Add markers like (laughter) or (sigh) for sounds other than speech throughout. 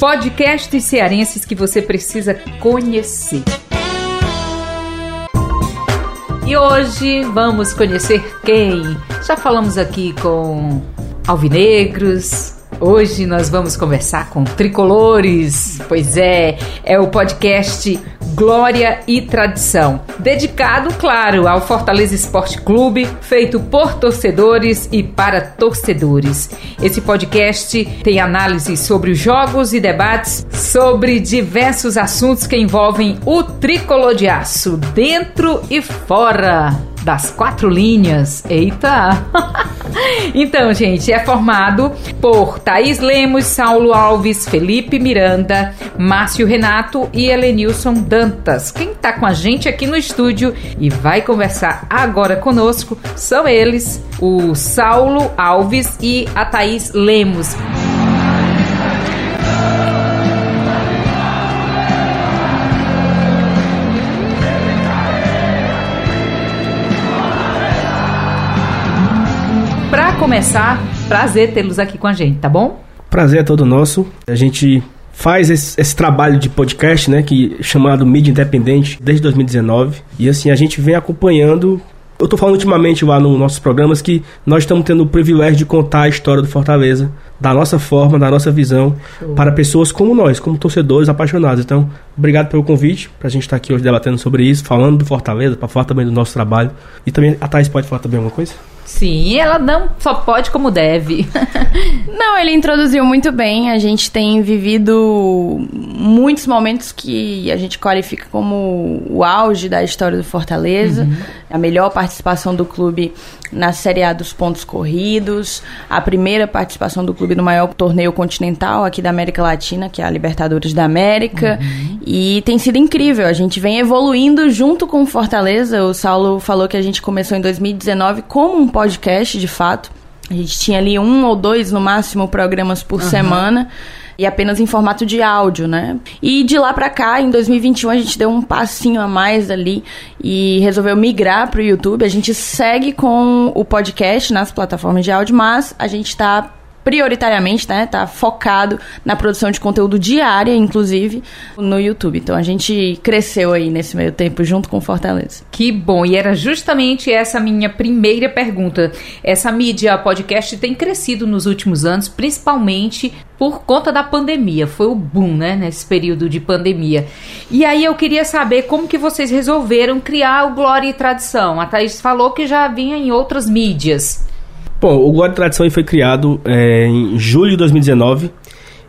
Podcasts cearenses que você precisa conhecer. E hoje vamos conhecer quem? Já falamos aqui com alvinegros, Hoje nós vamos conversar com tricolores. Pois é, é o podcast Glória e Tradição, dedicado, claro, ao Fortaleza Esporte Clube, feito por torcedores e para torcedores. Esse podcast tem análises sobre os jogos e debates sobre diversos assuntos que envolvem o tricolor de aço, dentro e fora das quatro linhas. Eita! (laughs) então, gente, é formado por Thaís Lemos, Saulo Alves, Felipe Miranda, Márcio Renato e Helenilson Dantas. Quem tá com a gente aqui no estúdio e vai conversar agora conosco são eles, o Saulo Alves e a Thaís Lemos. Começar, prazer tê-los aqui com a gente, tá bom? Prazer é todo nosso. A gente faz esse, esse, trabalho de podcast, né, que chamado Mídia Independente desde 2019. E assim, a gente vem acompanhando eu tô falando ultimamente lá nos nossos programas que nós estamos tendo o privilégio de contar a história do Fortaleza da nossa forma, da nossa visão, Show. para pessoas como nós, como torcedores apaixonados. Então, obrigado pelo convite, para a gente estar aqui hoje debatendo sobre isso, falando do Fortaleza, para falar também do nosso trabalho. E também, a Thais pode falar também alguma coisa? Sim, ela não só pode como deve. (laughs) não, ele introduziu muito bem. A gente tem vivido muitos momentos que a gente qualifica como o auge da história do Fortaleza. Uhum. A melhor participação do clube na Série A dos pontos corridos, a primeira participação do clube no maior torneio continental aqui da América Latina, que é a Libertadores da América, uhum. e tem sido incrível. A gente vem evoluindo junto com Fortaleza. O Saulo falou que a gente começou em 2019 como um podcast, de fato. A gente tinha ali um ou dois, no máximo, programas por uhum. semana e apenas em formato de áudio, né? E de lá para cá, em 2021, a gente deu um passinho a mais ali e resolveu migrar para o YouTube. A gente segue com o podcast nas plataformas de áudio, mas a gente está prioritariamente, né, tá focado na produção de conteúdo diária, inclusive, no YouTube. Então a gente cresceu aí nesse meio tempo junto com Fortaleza. Que bom, e era justamente essa minha primeira pergunta. Essa mídia podcast tem crescido nos últimos anos, principalmente por conta da pandemia. Foi o boom, né, nesse período de pandemia. E aí eu queria saber como que vocês resolveram criar o Glória e Tradição. A Thaís falou que já vinha em outras mídias. Bom, o e Tradição foi criado é, em julho de 2019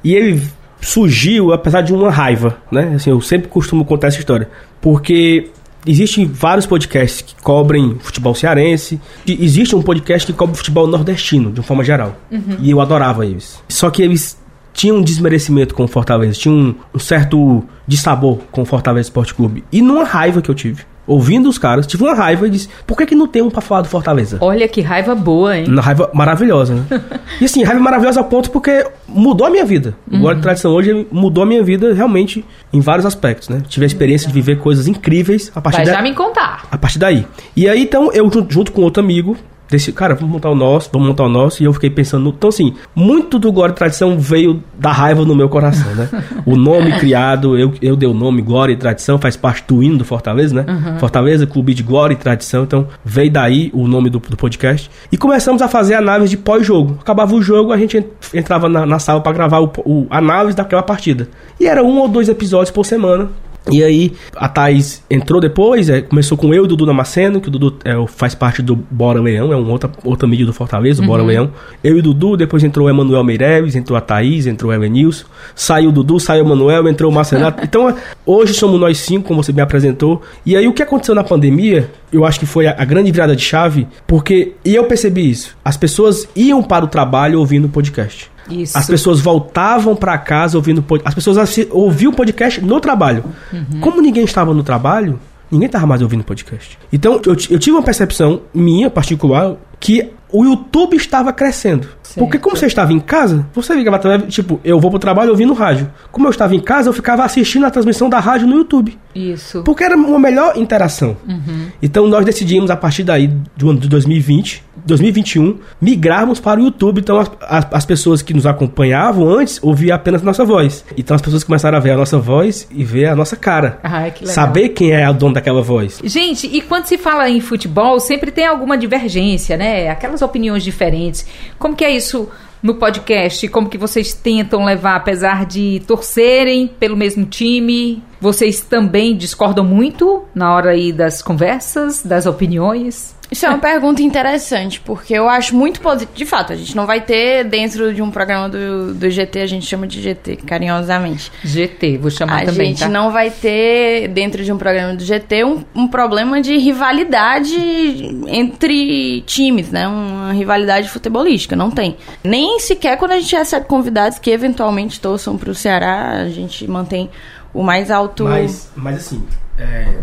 e ele surgiu apesar de uma raiva, né? Assim, eu sempre costumo contar essa história, porque existem vários podcasts que cobrem futebol cearense, existe um podcast que cobre futebol nordestino, de uma forma geral, uhum. e eu adorava eles. Só que eles tinham um desmerecimento com o Fortaleza, tinham um, um certo dissabor com o Fortaleza Esporte Clube, e numa raiva que eu tive ouvindo os caras, tive uma raiva e disse: por que, que não tem um pra falar do Fortaleza? Olha que raiva boa, hein? Uma raiva maravilhosa, né? (laughs) e assim, raiva maravilhosa a ponto porque mudou a minha vida. Uhum. O Glória de Tradição hoje mudou a minha vida realmente em vários aspectos, né? Tive a experiência de viver coisas incríveis a partir Vai da... já me contar. A partir daí. E aí, então, eu junto com outro amigo, desse, cara, vamos montar o nosso, vamos montar o nosso. E eu fiquei pensando, então assim, muito do Glória e Tradição veio da raiva no meu coração, né? (laughs) o nome criado, eu, eu dei o nome Glória e Tradição, faz parte do hino do Fortaleza, né? Uhum. Fortaleza, Clube de Glória e Tradição. Então veio daí o nome do, do podcast. E começamos a fazer análise de pós-jogo. Acabava o jogo, a gente entrava na, na sala para gravar o, o análise daquela partida. E era um ou dois episódios por semana e aí, a Thaís entrou depois, é, começou com eu e o Dudu Damasceno, que o Dudu é, faz parte do Bora Leão, é um outra, outra mídia do Fortaleza, o uhum. Bora Leão. Eu e o Dudu, depois entrou o Emanuel Meireles, entrou a Thaís, entrou o Elenilson, saiu o Dudu, saiu o Emanuel, entrou o Marcelo. (laughs) então, hoje somos nós cinco, como você me apresentou. E aí, o que aconteceu na pandemia, eu acho que foi a, a grande virada de chave, porque, e eu percebi isso, as pessoas iam para o trabalho ouvindo o podcast. Isso. As pessoas voltavam para casa ouvindo As pessoas ouviam o podcast no trabalho. Uhum. Como ninguém estava no trabalho, ninguém estava mais ouvindo podcast. Então eu, eu tive uma percepção minha particular que o YouTube estava crescendo. Certo. Porque como você estava em casa, você ligava tipo, eu vou pro trabalho ouvindo rádio. Como eu estava em casa, eu ficava assistindo a transmissão da rádio no YouTube. Isso. Porque era uma melhor interação. Uhum. Então nós decidimos, a partir daí, do ano de 2020, 2021, migrarmos para o YouTube. Então, as, as, as pessoas que nos acompanhavam antes ouviam apenas nossa voz. Então, as pessoas começaram a ver a nossa voz e ver a nossa cara. Ah, que legal. Saber quem é o dono daquela voz. Gente, e quando se fala em futebol, sempre tem alguma divergência, né? Aquelas opiniões diferentes. Como que é isso no podcast? Como que vocês tentam levar, apesar de torcerem pelo mesmo time? Vocês também discordam muito na hora aí das conversas, das opiniões? Isso é uma pergunta interessante, porque eu acho muito positivo. De fato, a gente não vai ter dentro de um programa do, do GT, a gente chama de GT, carinhosamente. GT, vou chamar a também, gente tá? não vai ter, dentro de um programa do GT, um, um problema de rivalidade entre times, né? Uma rivalidade futebolística, não tem. Nem sequer quando a gente recebe convidados que eventualmente torçam pro Ceará, a gente mantém o mais alto... Mas, mas assim, é,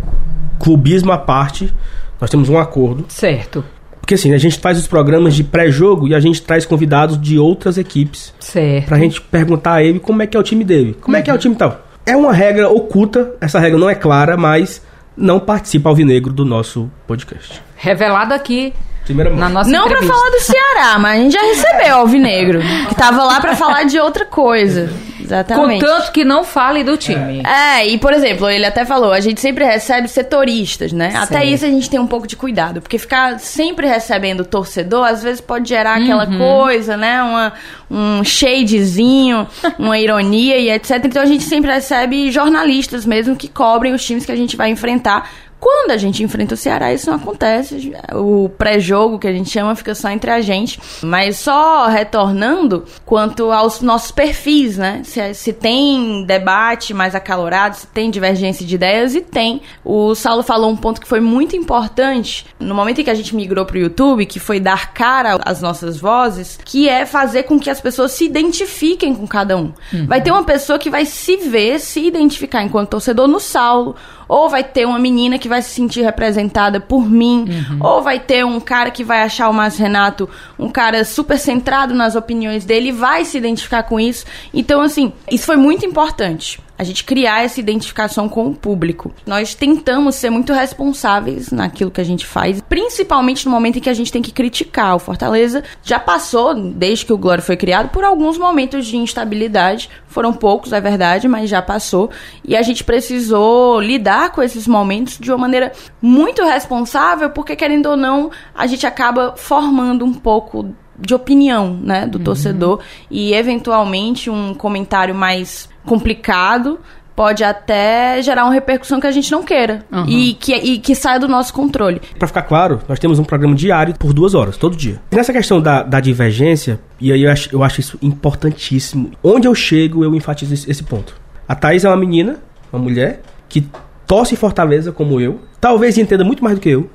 clubismo à parte, nós temos um acordo. Certo, Porque assim, a gente faz os programas de pré-jogo e a gente traz convidados de outras equipes certo. pra gente perguntar a ele como é que é o time dele. Como é que é o time tal. É uma regra oculta, essa regra não é clara, mas não participa alvinegro do nosso podcast. Revelado aqui Primeira mão. na nossa Não pra entrevista. falar do Ceará, mas a gente já recebeu o Alvinegro, que tava lá pra falar de outra coisa. (laughs) Exatamente. Contanto que não fale do time. É, e por exemplo, ele até falou, a gente sempre recebe setoristas, né? Até Sim. isso a gente tem um pouco de cuidado, porque ficar sempre recebendo torcedor, às vezes pode gerar aquela Uhum. coisa, né? Uma, um shadezinho, uma ironia e etc. Então a gente sempre recebe jornalistas mesmo que cobrem os times que a gente vai enfrentar. Quando a gente enfrenta o Ceará, isso não acontece. O pré-jogo, que a gente chama, fica só entre a gente. Mas só retornando quanto aos nossos perfis, né? Se, se tem debate mais acalorado, se tem divergência de ideias, e tem. O Saulo falou um ponto que foi muito importante no momento em que a gente migrou pro YouTube, que foi dar cara às nossas vozes, que é fazer com que as pessoas se identifiquem com cada um. Vai ter uma pessoa que vai se ver, se identificar enquanto torcedor no Saulo, ou vai ter uma menina que vai se sentir representada por mim, ou vai ter um cara que vai achar o Márcio Renato um cara super centrado nas opiniões dele e vai se identificar com isso. Então, assim, isso foi muito importante. A gente criar essa identificação com o público. Nós tentamos ser muito responsáveis naquilo que a gente faz, principalmente no momento em que a gente tem que criticar. O Fortaleza já passou, desde que o Glória foi criado, por alguns momentos de instabilidade. Foram poucos, é verdade, mas já passou. E a gente precisou lidar com esses momentos de uma maneira muito responsável, porque querendo ou não, a gente acaba formando um pouco de opinião, né, do torcedor e eventualmente um comentário mais complicado pode até gerar uma repercussão que a gente não queira Uhum. e, que, e que saia do nosso controle. Pra ficar claro, nós temos um programa diário por duas horas, todo dia. E nessa questão da, da divergência, e aí eu acho, eu acho isso importantíssimo. Onde eu chego, eu enfatizo esse, esse ponto. A Thaís é uma menina, uma mulher, que torce Fortaleza como eu. Talvez entenda muito mais do que eu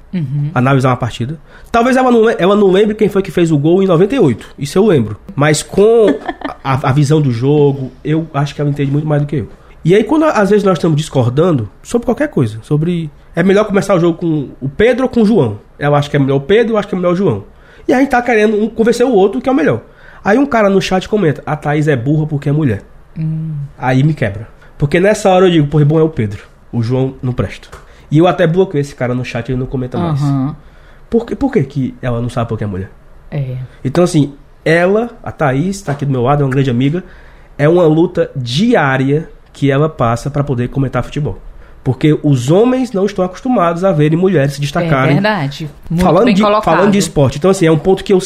analisar uma partida. Talvez ela não, ela não lembre quem foi que fez o gol em 98. Isso eu lembro. Mas com (laughs) a, a visão do jogo, eu acho que ela entende muito mais do que eu. E aí, quando às vezes nós estamos discordando sobre qualquer coisa, sobre. É melhor começar o jogo com o Pedro ou com o João? Eu acho que é melhor o Pedro, eu acho que é melhor o João. E a gente tá querendo um convencer o outro que é o melhor. Aí um cara no chat comenta: a Thaís é burra porque é mulher. Aí me quebra. Porque nessa hora eu digo: porra, bom é o Pedro. O João não presta. E eu até bloqueei esse cara no chat e ele não comenta mais. Por, que, por que, que ela não sabe porque é mulher? É. Então, assim, ela, a Thaís, tá aqui do meu lado, é uma grande amiga. É uma luta diária que ela passa pra poder comentar futebol. Porque os homens não estão acostumados a verem mulheres se É destacarem verdade. Muito falando, de, colocado. falando de esporte. Então, assim, é um ponto que eu.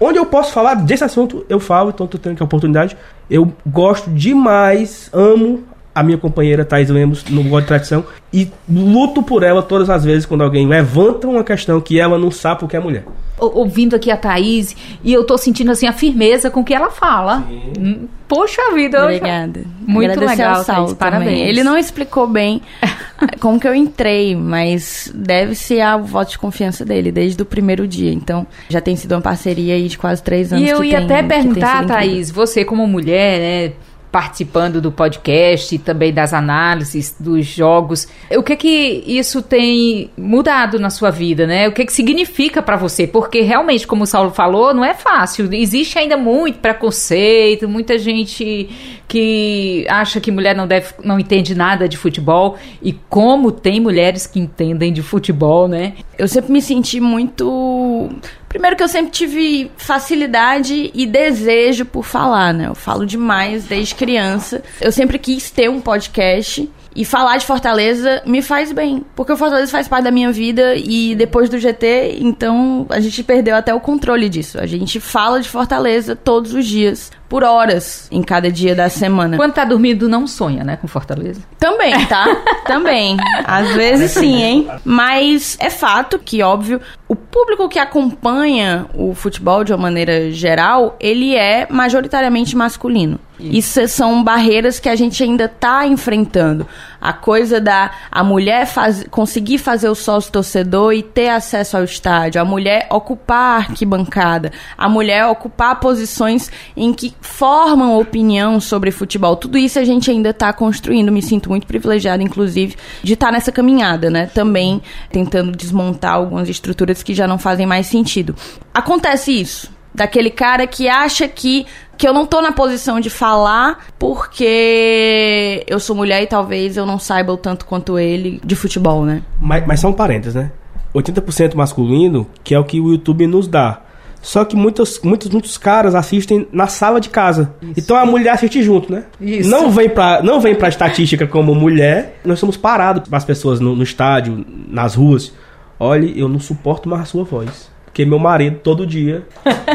Onde eu posso falar desse assunto, eu falo, então tô tendo a oportunidade. Eu gosto demais, amo a minha companheira Thais Lemos no God de Tradição e luto por ela todas as vezes quando alguém levanta uma questão que ela não sabe porque é mulher. Ou- ouvindo aqui a Thaís e eu tô sentindo assim a firmeza com que ela fala. Hum, Poxa vida, eu- Obrigada. Muito Agradecer legal, ao Saulo Thaís, parabéns. também. Ele não explicou bem (laughs) como que eu entrei, mas deve ser a voto de confiança dele desde o primeiro dia. Então, já tem sido uma parceria aí de quase três anos. E eu que ia tem- até perguntar. Thaís, você como mulher, né, participando do podcast também das análises dos jogos, o que que isso tem mudado na sua vida, né? O que que significa pra você? Porque realmente, como o Saulo falou, não é fácil. Existe ainda muito preconceito, muita gente que acha que mulher não deve, não entende nada de futebol e como tem mulheres que entendem de futebol, né? Eu sempre me senti muito Primeiro que eu sempre tive facilidade e desejo por falar, né? Eu falo demais desde criança. Eu sempre quis ter um podcast. E falar de Fortaleza me faz bem, porque o Fortaleza faz parte da minha vida e depois do GT, então a gente perdeu até o controle disso. A gente fala de Fortaleza todos os dias, por horas em cada dia da semana. Quando tá dormindo, não sonha, né, com Fortaleza? Também, tá? (laughs) Também. Às vezes sim, hein? Mas é fato que, óbvio, o público que acompanha o futebol de uma maneira geral, ele é majoritariamente masculino. Isso são barreiras que a gente ainda está enfrentando. A coisa da a mulher faz, conseguir fazer o sócio torcedor e ter acesso ao estádio, a mulher ocupar a arquibancada, a mulher ocupar posições em que formam opinião sobre futebol. Tudo isso a gente ainda está construindo. Me sinto muito privilegiada, inclusive, de estar tá nessa caminhada, né? Também tentando desmontar algumas estruturas que já não fazem mais sentido. Acontece isso daquele cara que acha que que eu não tô na posição de falar porque eu sou mulher e talvez eu não saiba o tanto quanto ele de futebol, né? Mas, mas são parentes, né? 80% masculino, que é o que o YouTube nos dá. Só que muitos, muitos, muitos caras assistem na sala de casa. Isso. Então a mulher assiste junto, né? Isso. Não vem pra, não vem pra estatística como mulher. Nós somos parados as pessoas no, no estádio, nas ruas. Olhe, eu não suporto mais a sua voz. Porque meu marido, todo dia,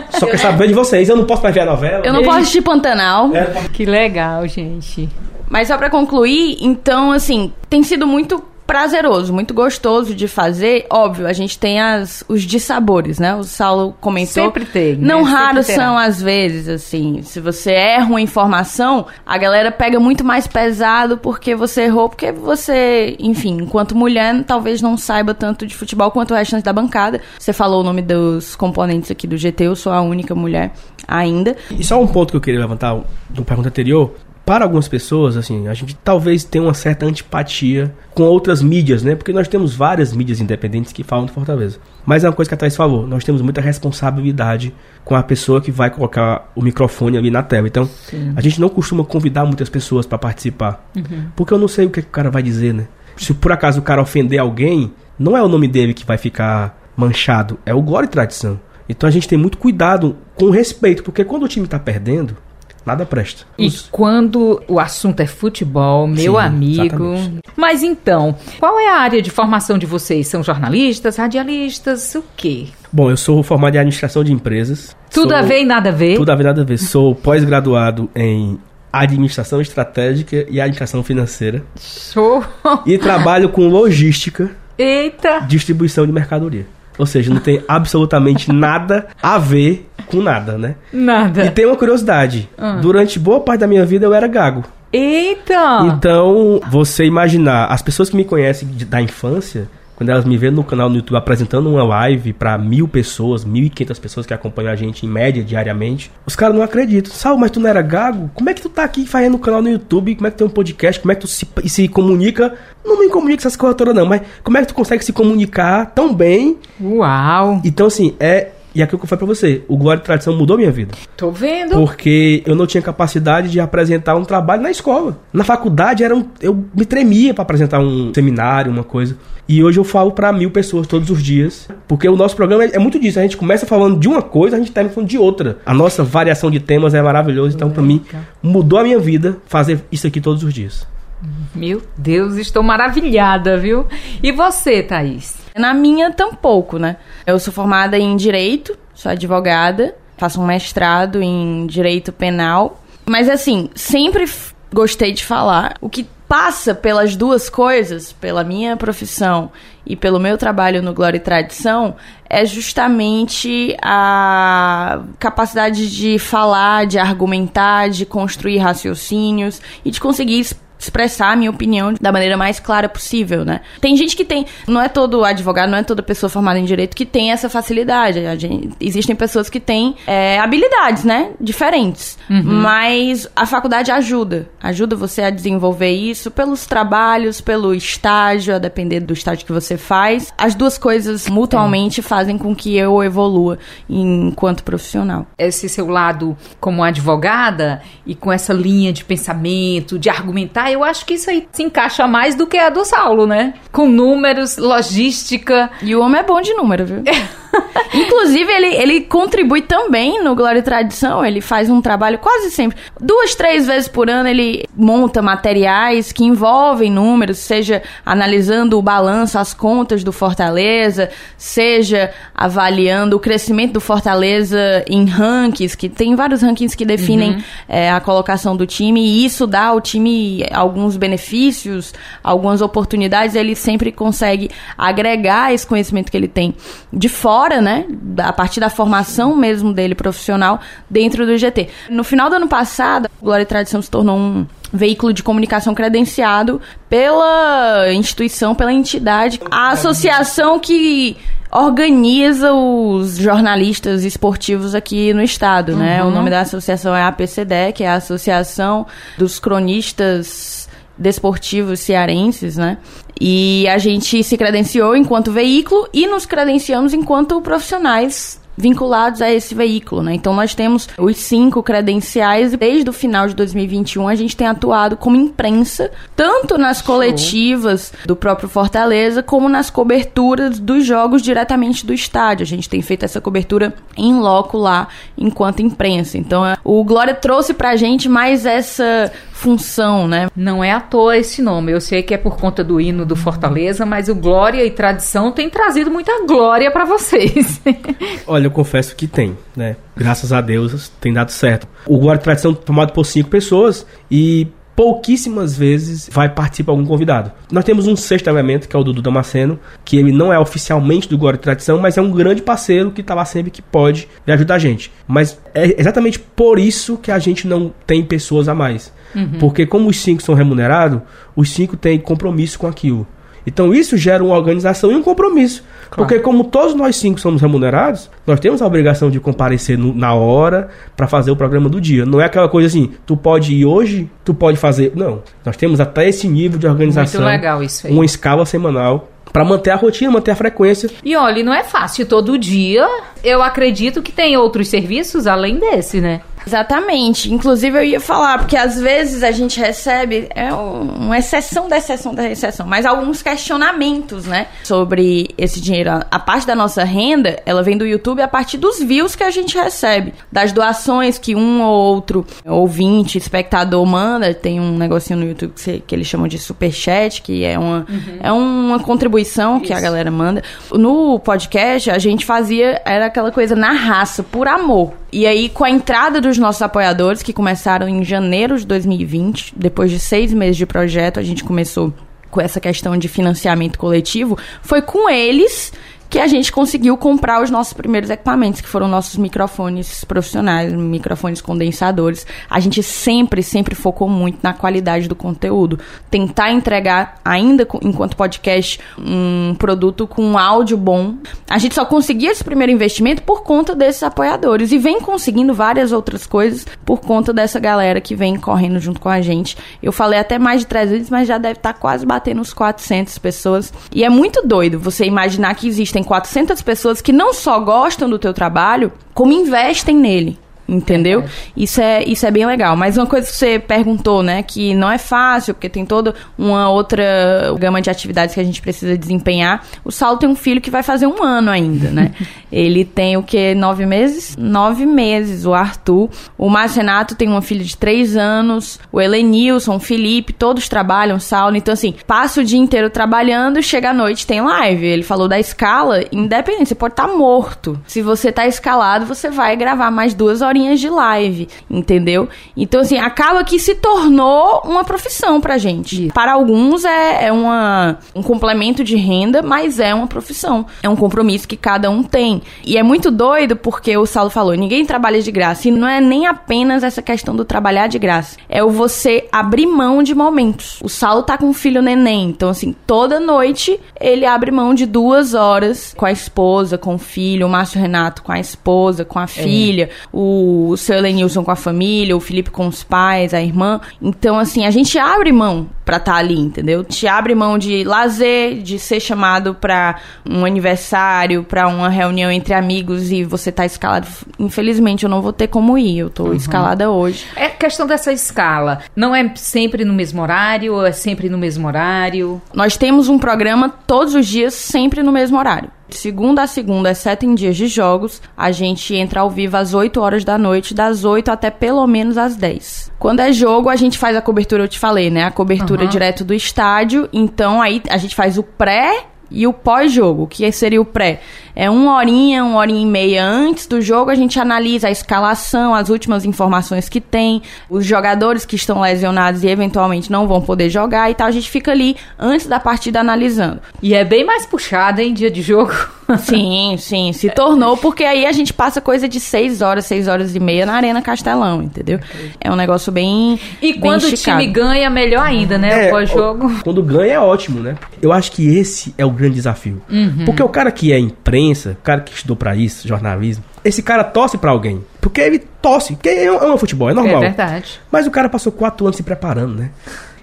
só quer saber de vocês. Eu não posso mais ver a novela. Eu não posso assistir Pantanal. É. Que legal, gente. Mas só pra concluir, então, assim, tem sido muito prazeroso, muito gostoso de fazer. Óbvio, a gente tem as, os dissabores, né? O Saulo comentou. Sempre tem. Né? Não raros são às vezes, assim. Se você erra uma informação, a galera pega muito mais pesado porque você errou, porque você, enfim, enquanto mulher, talvez não saiba tanto de futebol quanto o restante da bancada. Você falou o nome dos componentes aqui do GT, eu sou a única mulher ainda. E só um ponto que eu queria levantar do pergunta anterior para algumas pessoas, assim, a gente talvez tenha uma certa antipatia com outras mídias, né? Porque nós temos várias mídias independentes que falam de Fortaleza. Mas é uma coisa que a Thais falou, nós temos muita responsabilidade com a pessoa que vai colocar o microfone ali na tela. Então, Sim. a gente não costuma convidar muitas pessoas para participar. Uhum. Porque eu não sei o que, que o cara vai dizer, né? Se por acaso o cara ofender alguém, não é o nome dele que vai ficar manchado, é o Glória e Tradição. Então a gente tem muito cuidado com respeito, porque quando o time está perdendo, nada presta. E quando o assunto é futebol, meu Sim, amigo. Exatamente. Mas então, qual é a área de formação de vocês? São jornalistas, radialistas, o quê? Bom, eu sou formado em administração de empresas. Tudo sou... a ver e nada a ver? Tudo a ver e nada a ver. Sou pós-graduado em administração estratégica e administração financeira. Show! E trabalho com logística. Eita! Distribuição de mercadoria. Ou seja, não tem absolutamente nada a ver com nada, né? Nada. E tem uma curiosidade. Ah. Durante boa parte da minha vida eu era gago. Eita! Então, você imaginar, as pessoas que me conhecem da infância, quando elas me vêem no canal no YouTube apresentando uma live para mil pessoas, mil e quinhentas pessoas que acompanham a gente em média diariamente, os caras não acreditam. Sal, mas tu não era gago? Como é que tu tá aqui fazendo um canal no YouTube? Como é que tem um podcast? Como é que tu se, se comunica? Não me comunica essas coisas todas não, mas como é que tu consegue se comunicar tão bem? Uau! Então, assim, é e aquilo que eu falei pra você, o Glória e Tradição mudou minha vida. Tô vendo. Porque eu não tinha capacidade de apresentar um trabalho na escola. Na faculdade era um, eu me tremia para apresentar um seminário, uma coisa. E hoje eu falo para mil pessoas todos os dias. Porque o nosso programa é, é, muito disso. A gente começa falando de uma coisa, a gente termina falando de outra. A nossa variação de temas é maravilhosa. Então, para mim, mudou a minha vida fazer isso aqui todos os dias. Meu Deus, estou maravilhada, viu? E você, Thaís? Na minha, tampouco, né? Eu sou formada em Direito, sou advogada, faço um mestrado em Direito Penal. Mas, assim, sempre gostei de falar. O que passa pelas duas coisas, pela minha profissão e pelo meu trabalho no Glória e Tradição, é justamente a capacidade de falar, de argumentar, de construir raciocínios e de conseguir expressar a minha opinião da maneira mais clara possível, né? Tem gente que tem, não é todo advogado, não é toda pessoa formada em direito que tem essa facilidade. Gente, existem pessoas que têm é, habilidades, né? Diferentes. Uhum. Mas a faculdade ajuda. Ajuda você a desenvolver isso pelos trabalhos, pelo estágio, a depender do estágio que você faz. As duas coisas mutualmente é. fazem com que eu evolua enquanto profissional. Esse seu lado como advogada e com essa linha de pensamento, de argumentar eu acho que isso aí se encaixa mais do que a do Saulo, né? Com números, logística. E o homem é bom de número, viu? (laughs) (laughs) Inclusive, ele, ele contribui também no Glória e Tradição. Ele faz um trabalho quase sempre. Duas, três vezes por ano ele monta materiais que envolvem números, seja analisando o balanço, as contas do Fortaleza, seja avaliando o crescimento do Fortaleza em rankings, que tem vários rankings que definem uhum. é, a colocação do time, e isso dá ao time alguns benefícios, algumas oportunidades. Ele sempre consegue agregar esse conhecimento que ele tem de fora, né? A partir da formação mesmo dele profissional dentro do GT. No final do ano passado, Glória e Tradição se tornou um veículo de comunicação credenciado pela instituição, pela entidade, a associação que organiza os jornalistas esportivos aqui no estado, uhum. né? O uhum. nome da associação é a APCD, que é a Associação dos Cronistas Desportivos Cearenses, né? E a gente se credenciou enquanto veículo e nos credenciamos enquanto profissionais vinculados a esse veículo, né? Então nós temos os cinco credenciais e desde o final de 2021 a gente tem atuado como imprensa, tanto nas coletivas do próprio Fortaleza, como nas coberturas dos jogos diretamente do estádio. A gente tem feito essa cobertura em loco lá, enquanto imprensa. Então o Glória trouxe pra gente mais essa função, né? Não é à toa esse nome. Eu sei que é por conta do hino do Fortaleza, mas o Glória e Tradição tem trazido muita glória para vocês. (laughs) Olha, eu confesso que tem, né? Graças a Deus tem dado certo. O Glória e Tradição tomado por cinco pessoas e pouquíssimas vezes vai participar algum convidado. Nós temos um sexto elemento, que é o Dudu Damasceno, que ele não é oficialmente do Glória e Tradição, mas é um grande parceiro que está lá sempre que pode e ajudar a gente. Mas é exatamente por isso que a gente não tem pessoas a mais. Uhum. Porque como os cinco são remunerados, os cinco têm compromisso com aquilo. Então isso gera uma organização e um compromisso. Claro. Porque como todos nós cinco somos remunerados, nós temos a obrigação de comparecer no, na hora para fazer o programa do dia. Não é aquela coisa assim, tu pode ir hoje, tu pode fazer. Não. Nós temos até esse nível de organização. Muito legal isso aí. Uma escala semanal para manter a rotina, manter a frequência. E olha, não é fácil todo dia. Eu acredito que tem outros serviços além desse, né? Exatamente. Inclusive, eu ia falar, porque às vezes a gente recebe é uma exceção da exceção da exceção, mas alguns questionamentos, né? Sobre esse dinheiro. A parte da nossa renda, ela vem do YouTube a partir dos views que a gente recebe, das doações que um ou outro ouvinte, espectador manda. Tem um negocinho no YouTube que, que eles chamam de superchat, que é uma, uhum. é uma contribuição Isso. que a galera manda. No podcast, a gente fazia, era aquela coisa na raça, por amor. E aí, com a entrada dos nossos apoiadores, que começaram em janeiro de 2020, depois de seis meses de projeto, a gente começou com essa questão de financiamento coletivo, foi com eles que a gente conseguiu comprar os nossos primeiros equipamentos, que foram nossos microfones profissionais, microfones condensadores. A gente sempre, sempre focou muito na qualidade do conteúdo. Tentar entregar, ainda enquanto podcast, um produto com um áudio bom. A gente só conseguia esse primeiro investimento por conta desses apoiadores. E vem conseguindo várias outras coisas por conta dessa galera que vem correndo junto com a gente. Eu falei até mais de 300, mas já deve estar quase batendo uns 400 pessoas. E é muito doido você imaginar que existem existem 400 pessoas que não só gostam do teu trabalho, como investem nele. Entendeu? Isso é, isso é bem legal. Mas uma coisa que você perguntou, né? Que não é fácil, porque tem toda uma outra gama de atividades que a gente precisa desempenhar. O Saulo tem um filho que vai fazer um ano ainda, né? (laughs) Ele tem o que? Nove meses? Nove meses, o Arthur. O Márcio Renato tem uma filha de três anos. O Elenilson, o Felipe, todos trabalham, Saulo. Então, assim, passa o dia inteiro trabalhando, chega à noite, tem live. Ele falou da escala, independente, você pode estar tá morto. Se você tá escalado, você vai gravar mais duas horinhas horinhas de live, entendeu? Então, assim, acaba que se tornou uma profissão pra gente. Isso. Para alguns é, é uma, um complemento de renda, mas é uma profissão. É um compromisso que cada um tem. E é muito doido porque o Saulo falou: ninguém trabalha de graça. E não é nem apenas essa questão do trabalhar de graça. É o você abrir mão de momentos. O Saulo tá com um filho neném. Então, assim, toda noite ele abre mão de duas horas com a esposa, com o filho, o Márcio Renato com a esposa, com a é. filha, o o seu Elenilson com a família, o Felipe com os pais, a irmã. Então, assim, a gente abre mão pra estar tá ali, entendeu? Gente abre mão de lazer, de ser chamado pra um aniversário, pra uma reunião entre amigos e você tá escalado. Infelizmente, eu não vou ter como ir, eu tô uhum. escalada hoje. É questão dessa escala. Não é sempre no mesmo horário, ou é sempre no mesmo horário? Nós temos um programa todos os dias, sempre no mesmo horário segunda a segunda, exceto em dias de jogos, a gente entra ao vivo às 8 horas da noite, das 8 até pelo menos às 10. Quando é jogo, a gente faz a cobertura, eu te falei, né? A cobertura Uhum. direto do estádio. Então aí a gente faz o pré e o pós-jogo. O que seria o pré? É uma horinha, uma horinha e meia antes do jogo, a gente analisa a escalação, as últimas informações que tem, os jogadores que estão lesionados e eventualmente não vão poder jogar e tal. A gente fica ali antes da partida analisando. E é bem mais puxado, hein, dia de jogo. (laughs) Sim, sim, se tornou, porque aí a gente passa coisa de seis horas, seis horas e meia na Arena Castelão, entendeu? É um negócio bem. E bem quando o time ganha, melhor ainda, né? É, o pós-jogo. Quando ganha é ótimo, né? Eu acho que esse é o grande desafio. Uhum. Porque o cara que é imprensa, o cara que estudou pra isso, jornalismo, esse cara torce pra alguém. Porque ele torce, porque ele ama futebol, é normal. É verdade. Mas o cara passou quatro anos se preparando, né?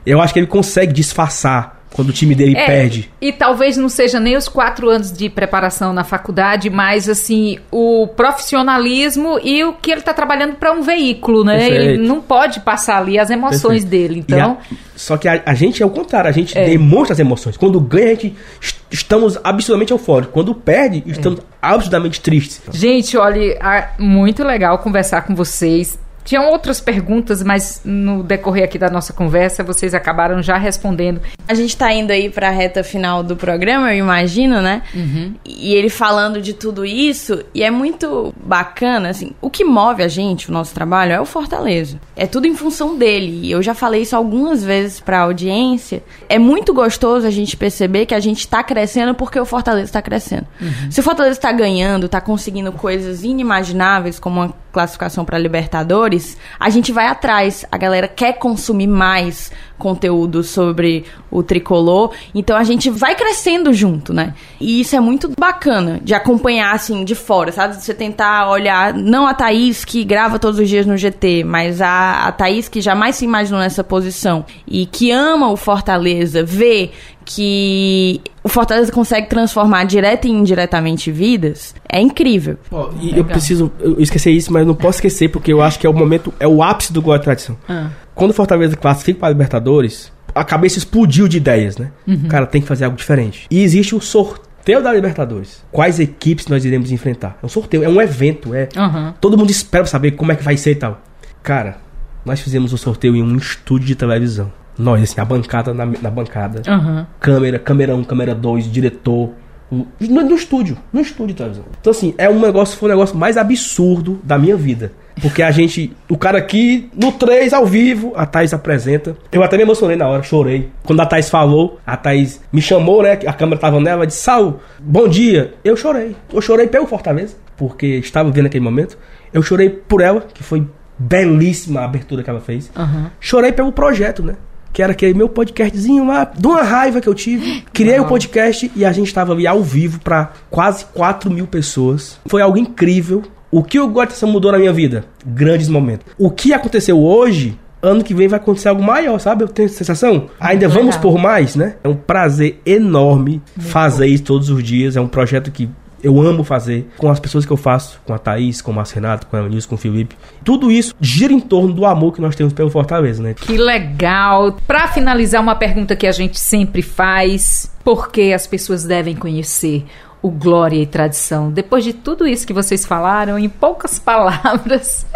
Eu acho que ele consegue disfarçar quando o time dele É, perde. E talvez não seja nem os quatro anos de preparação na faculdade, mas assim, o profissionalismo e o que ele está trabalhando para um veículo, né? Perfeito. Ele não pode passar ali as emoções Perfeito. dele. Então, a- só que a, a gente é o contrário, a gente É. demonstra as emoções. Quando ganha, a gente est- estamos absolutamente eufóricos. Quando perde, estamos absolutamente tristes. gente, olha, muito legal conversar com vocês. Tinham outras perguntas, mas no decorrer aqui da nossa conversa, vocês acabaram já respondendo. A gente tá indo aí pra reta final do programa, eu imagino, né? E ele falando de tudo isso, e é muito bacana, assim, o que move a gente, o nosso trabalho, é o Fortaleza. É tudo em função dele. E eu já falei isso algumas vezes pra audiência. É muito gostoso a gente perceber que a gente tá crescendo porque o Fortaleza tá crescendo. Se o Fortaleza tá ganhando, tá conseguindo coisas inimagináveis, como uma classificação pra Libertadores, a gente vai atrás. A galera quer consumir mais conteúdo sobre o tricolor. Então a gente vai crescendo junto, né? E isso é muito bacana de acompanhar assim de fora, sabe? Você tentar olhar, não a Thaís que grava todos os dias no GT, mas a, a Thaís que jamais se imaginou nessa posição e que ama o Fortaleza, vê que o Fortaleza consegue transformar direta e indiretamente vidas, é incrível. Ó, e eu preciso eu esqueci isso, mas não posso esquecer porque eu acho que é o momento, é o ápice do gol de tradição. Ah. Quando o Fortaleza classifica para a Libertadores, a cabeça explodiu de ideias, né? Uhum. Cara, tem que fazer algo diferente. E existe o sorteio da Libertadores. Quais equipes nós iremos enfrentar? É um sorteio, é um evento, é. Aham. Todo mundo espera saber como é que vai ser e tal. Cara, nós fizemos o sorteio em um estúdio de televisão. Nós, assim, a bancada na, na bancada. Aham. Câmera, câmera 1, câmera 2, diretor. No, no estúdio, no estúdio de televisão. Então, assim, é um negócio, foi o negócio mais absurdo da minha vida. Porque a gente, o cara aqui, no 3, ao vivo, a Thaís apresenta. Eu até me emocionei na hora, chorei. Quando a Thaís falou, a Thaís me chamou, né? A câmera tava nela, disse, Sal, bom dia. Eu chorei. Eu chorei pelo Fortaleza, porque estava vendo aquele momento. Eu chorei por ela, que foi belíssima a abertura que ela fez. Aham. Chorei pelo projeto, né? Que era aquele meu podcastzinho lá, de uma raiva que eu tive. (laughs) Criei o podcast e a gente estava ali ao vivo para quase 4 mil pessoas. Foi algo incrível. O que o Gotação mudou na minha vida? Grandes momentos. O que aconteceu hoje, ano que vem vai acontecer algo maior, sabe? Eu tenho essa sensação. Ainda Legal. vamos por mais, né? É um prazer enorme fazer isso todos os dias. É um projeto que eu amo fazer com as pessoas que eu faço, com a Thaís, com o Márcio Renato, com a Eunice, com o Felipe. Tudo isso gira em torno do amor que nós temos pelo Fortaleza, né? Que legal. Para finalizar, uma pergunta que a gente sempre faz: por que as pessoas devem conhecer o Glória e Tradição? Depois de tudo isso que vocês falaram, em poucas (laughs) palavras.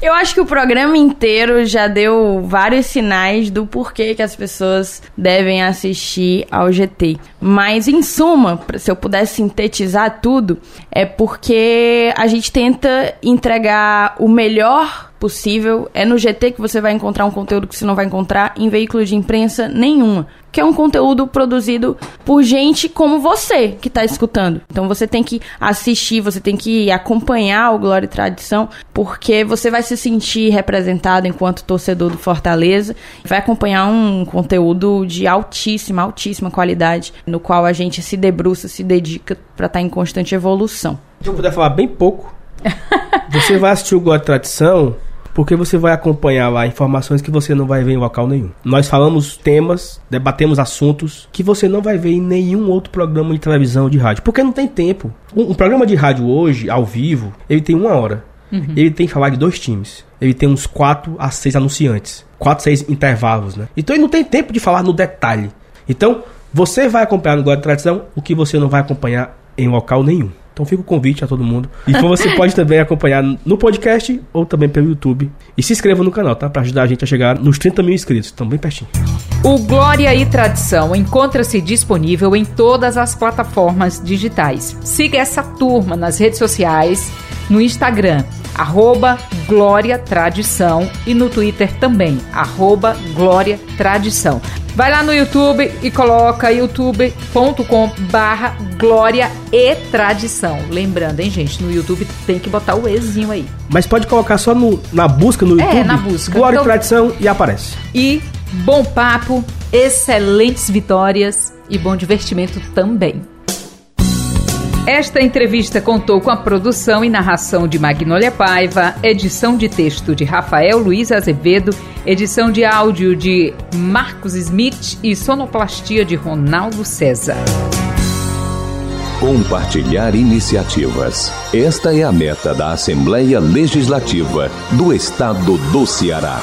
Eu acho que o programa inteiro já deu vários sinais do porquê que as pessoas devem assistir ao GT. Mas, em suma, se eu pudesse sintetizar tudo, é porque a gente tenta entregar o melhor possível. É no GT que você vai encontrar um conteúdo que você não vai encontrar em veículo de imprensa nenhuma. Que é um conteúdo produzido por gente como você que está escutando. Então você tem que assistir, você tem que acompanhar o Glória e Tradição, porque você vai se sentir representado enquanto torcedor do Fortaleza. Vai acompanhar um conteúdo de altíssima, altíssima qualidade, no qual a gente se debruça, se dedica para estar em constante evolução. Se eu puder falar bem pouco, (laughs) você vai assistir o God Tradição porque você vai acompanhar lá informações que você não vai ver em local nenhum. Nós falamos temas, debatemos assuntos que você não vai ver em nenhum outro programa de televisão ou de rádio, porque não tem tempo. Um, um programa de rádio hoje, ao vivo, ele tem uma hora. Ele tem que falar de dois times. Ele tem uns quatro a seis anunciantes. Quatro, seis intervalos, né? Então ele não tem tempo de falar no detalhe. Então, você vai acompanhar no God Tradição o que você não vai acompanhar em local nenhum. Então fica o convite a todo mundo. E você (laughs) pode também acompanhar no podcast ou também pelo YouTube. E se inscreva no canal, tá? Pra ajudar a gente a chegar nos 30 mil inscritos. Estão bem pertinho. O Glória e Tradição encontra-se disponível em todas as plataformas digitais. Siga essa turma nas redes sociais, no Instagram, arroba Glória Tradição e no Twitter também, arroba Glória Tradição. Vai lá no YouTube e coloca youtube.com barra Glória e Tradição. Lembrando, hein, gente, no YouTube tem que botar o Ezinho aí. Mas pode colocar só no, na busca no É, YouTube. na busca. Glória Então- e Tradição e aparece. E bom papo, excelentes vitórias e bom divertimento também. Esta entrevista contou com a produção e narração de Magnólia Paiva, edição de texto de Rafael Luiz Azevedo, edição de áudio de Marcos Smith e sonoplastia de Ronaldo César. Compartilhar iniciativas. Esta é a meta da Assembleia Legislativa do Estado do Ceará.